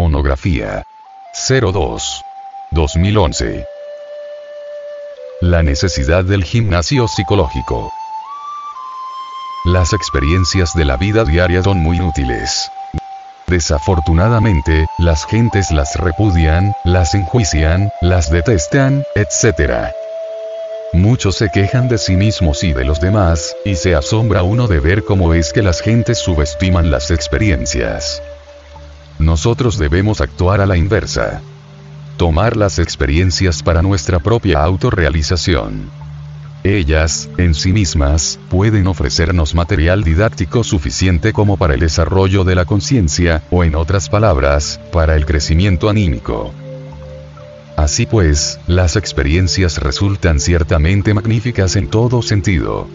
Monografía 02. 2011. La necesidad del gimnasio psicológico. Las experiencias de la vida diaria son muy útiles. Desafortunadamente, las gentes las repudian, las enjuician, las detestan, etc. Muchos se quejan de sí mismos y de los demás, y se asombra uno de ver cómo es que las gentes subestiman las experiencias. Nosotros debemos actuar a la inversa. Tomar las experiencias para nuestra propia autorrealización. Ellas, en sí mismas, pueden ofrecernos material didáctico suficiente como para el desarrollo de la conciencia, o en otras palabras, para el crecimiento anímico. Así pues, las experiencias resultan ciertamente magníficas en todo sentido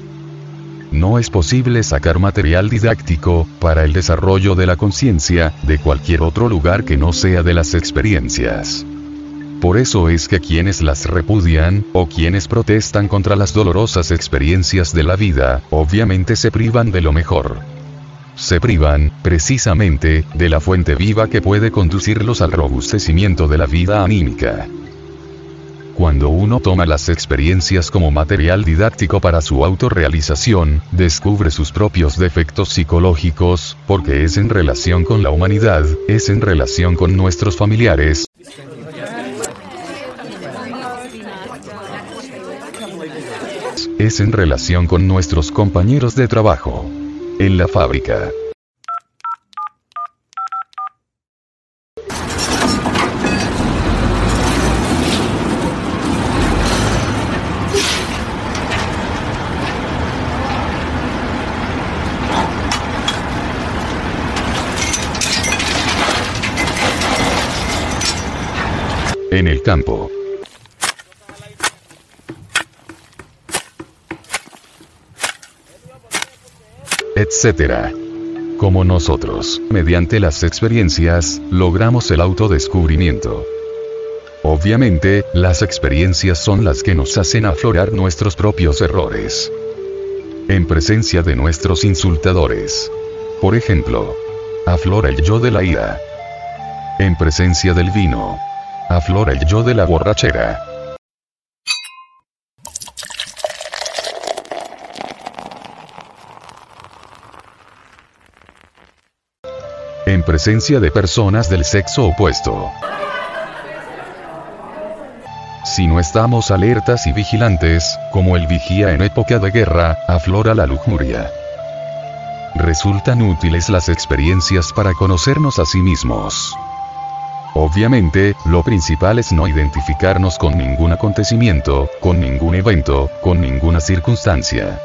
no es posible sacar material didáctico, para el desarrollo de la conciencia, de cualquier otro lugar que no sea de las experiencias. Por eso es que quienes las repudian, o quienes protestan contra las dolorosas experiencias de la vida, obviamente se privan de lo mejor. Se privan, precisamente, de la fuente viva que puede conducirlos al robustecimiento de la vida anímica. Cuando uno toma las experiencias como material didáctico para su autorrealización, descubre sus propios defectos psicológicos, porque es en relación con la humanidad, es en relación con nuestros familiares. Es en relación con nuestros compañeros de trabajo. En la fábrica. En el campo. Etcétera. Como nosotros, mediante las experiencias, logramos el autodescubrimiento. Obviamente, las experiencias son las que nos hacen aflorar nuestros propios errores. En presencia de nuestros insultadores. Por ejemplo, aflora el yo de la ira. En presencia del vino, Aflora el yo de la borrachera. En presencia de personas del sexo opuesto. Si no estamos alertas y vigilantes, como el vigía en época de guerra, aflora la lujuria. Resultan útiles las experiencias para conocernos a sí mismos. Obviamente, lo principal es no identificarnos con ningún acontecimiento, con ningún evento, con ninguna circunstancia.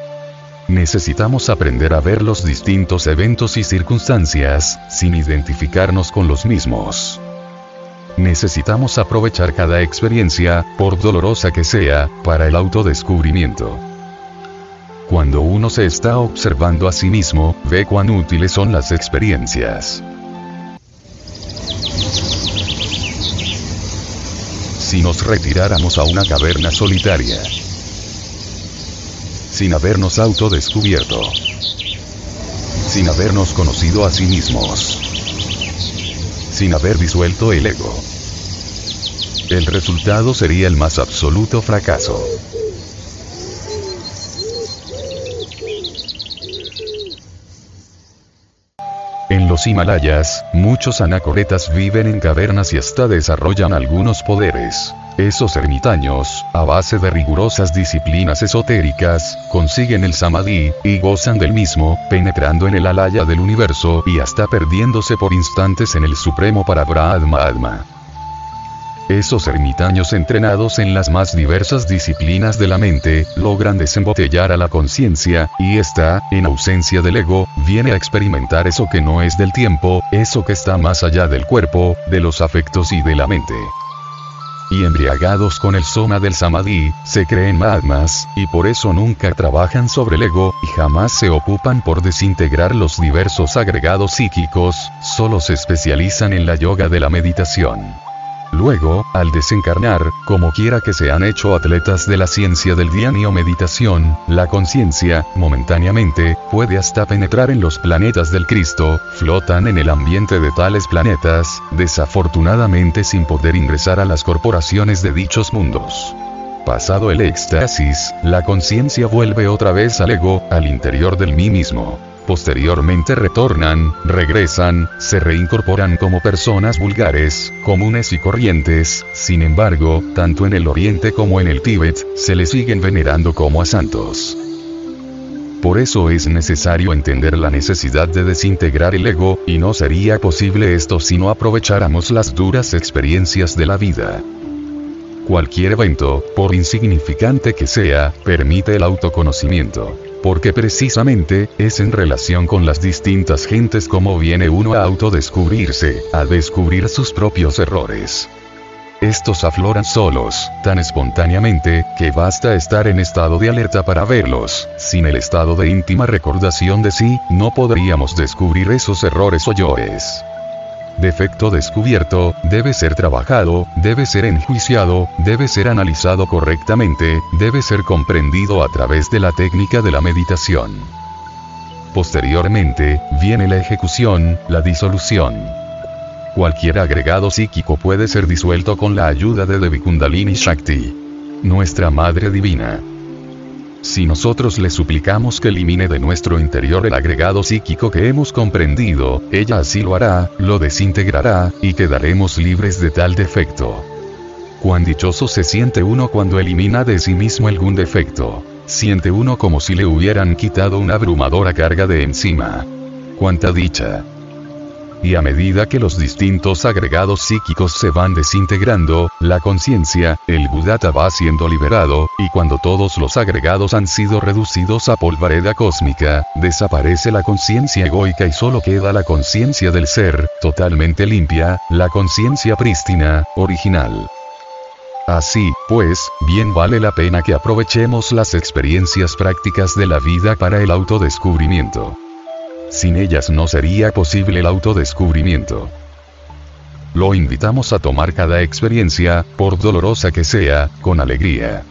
Necesitamos aprender a ver los distintos eventos y circunstancias, sin identificarnos con los mismos. Necesitamos aprovechar cada experiencia, por dolorosa que sea, para el autodescubrimiento. Cuando uno se está observando a sí mismo, ve cuán útiles son las experiencias. Si nos retiráramos a una caverna solitaria. Sin habernos autodescubierto. Sin habernos conocido a sí mismos. Sin haber disuelto el ego. El resultado sería el más absoluto fracaso. En Himalayas, muchos anacoretas viven en cavernas y hasta desarrollan algunos poderes. Esos ermitaños, a base de rigurosas disciplinas esotéricas, consiguen el samadhi, y gozan del mismo, penetrando en el alaya del universo y hasta perdiéndose por instantes en el supremo para Brahma esos ermitaños entrenados en las más diversas disciplinas de la mente, logran desembotellar a la conciencia, y ésta, en ausencia del ego, viene a experimentar eso que no es del tiempo, eso que está más allá del cuerpo, de los afectos y de la mente. Y embriagados con el soma del samadhi, se creen madmas, y por eso nunca trabajan sobre el ego, y jamás se ocupan por desintegrar los diversos agregados psíquicos, solo se especializan en la yoga de la meditación. Luego, al desencarnar, como quiera que se han hecho atletas de la ciencia del diani o meditación, la conciencia, momentáneamente, puede hasta penetrar en los planetas del Cristo, flotan en el ambiente de tales planetas, desafortunadamente sin poder ingresar a las corporaciones de dichos mundos. Pasado el éxtasis, la conciencia vuelve otra vez al ego, al interior del mí mismo posteriormente retornan, regresan, se reincorporan como personas vulgares, comunes y corrientes, sin embargo, tanto en el Oriente como en el Tíbet, se les siguen venerando como a santos. Por eso es necesario entender la necesidad de desintegrar el ego, y no sería posible esto si no aprovecháramos las duras experiencias de la vida. Cualquier evento, por insignificante que sea, permite el autoconocimiento porque precisamente, es en relación con las distintas gentes como viene uno a autodescubrirse, a descubrir sus propios errores. Estos afloran solos, tan espontáneamente, que basta estar en estado de alerta para verlos. Sin el estado de íntima recordación de sí, no podríamos descubrir esos errores o yoes defecto descubierto, debe ser trabajado, debe ser enjuiciado, debe ser analizado correctamente, debe ser comprendido a través de la técnica de la meditación. Posteriormente, viene la ejecución, la disolución. Cualquier agregado psíquico puede ser disuelto con la ayuda de Devi Kundalini Shakti. Nuestra Madre Divina. Si nosotros le suplicamos que elimine de nuestro interior el agregado psíquico que hemos comprendido, ella así lo hará, lo desintegrará, y quedaremos libres de tal defecto. Cuán dichoso se siente uno cuando elimina de sí mismo algún defecto. Siente uno como si le hubieran quitado una abrumadora carga de encima. Cuánta dicha y a medida que los distintos agregados psíquicos se van desintegrando, la conciencia, el Buddhata va siendo liberado, y cuando todos los agregados han sido reducidos a polvareda cósmica, desaparece la conciencia egoica y solo queda la conciencia del ser, totalmente limpia, la conciencia prístina, original. Así, pues, bien vale la pena que aprovechemos las experiencias prácticas de la vida para el autodescubrimiento. Sin ellas no sería posible el autodescubrimiento. Lo invitamos a tomar cada experiencia, por dolorosa que sea, con alegría.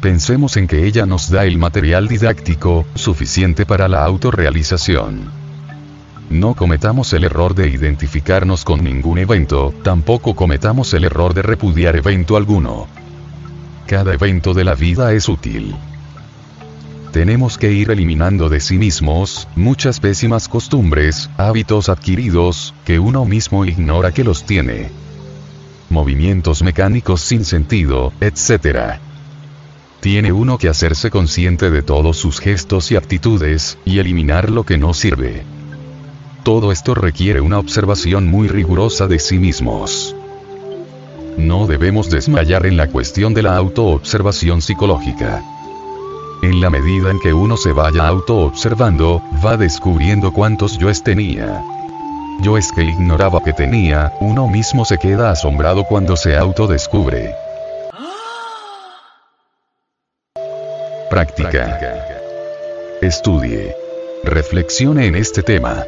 Pensemos en que ella nos da el material didáctico, suficiente para la autorrealización. No cometamos el error de identificarnos con ningún evento, tampoco cometamos el error de repudiar evento alguno. Cada evento de la vida es útil tenemos que ir eliminando de sí mismos, muchas pésimas costumbres, hábitos adquiridos, que uno mismo ignora que los tiene. Movimientos mecánicos sin sentido, etc. Tiene uno que hacerse consciente de todos sus gestos y actitudes, y eliminar lo que no sirve. Todo esto requiere una observación muy rigurosa de sí mismos. No debemos desmayar en la cuestión de la autoobservación psicológica. En la medida en que uno se vaya auto-observando, va descubriendo cuántos yoes tenía. Yo es que ignoraba que tenía, uno mismo se queda asombrado cuando se autodescubre. Práctica. Estudie. Reflexione en este tema.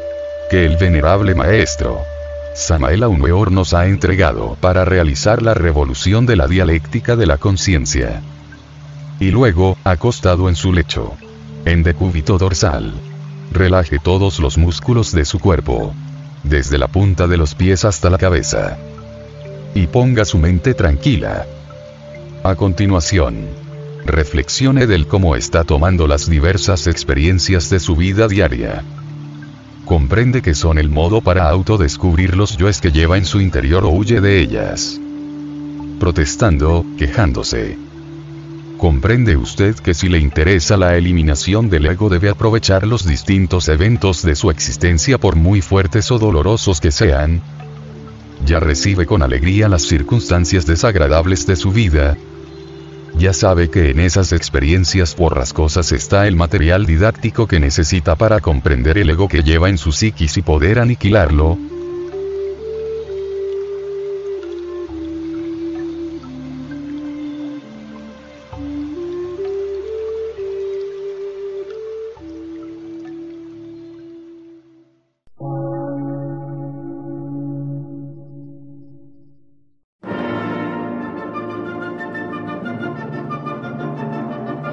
Que el venerable maestro, Samael Aumeor nos ha entregado para realizar la revolución de la dialéctica de la conciencia. Y luego, acostado en su lecho. En decúbito dorsal. Relaje todos los músculos de su cuerpo. Desde la punta de los pies hasta la cabeza. Y ponga su mente tranquila. A continuación, reflexione del cómo está tomando las diversas experiencias de su vida diaria. Comprende que son el modo para autodescubrir los yoes que lleva en su interior o huye de ellas. Protestando, quejándose Comprende usted que si le interesa la eliminación del ego debe aprovechar los distintos eventos de su existencia por muy fuertes o dolorosos que sean. Ya recibe con alegría las circunstancias desagradables de su vida. Ya sabe que en esas experiencias borrascosas está el material didáctico que necesita para comprender el ego que lleva en su psiquis y poder aniquilarlo,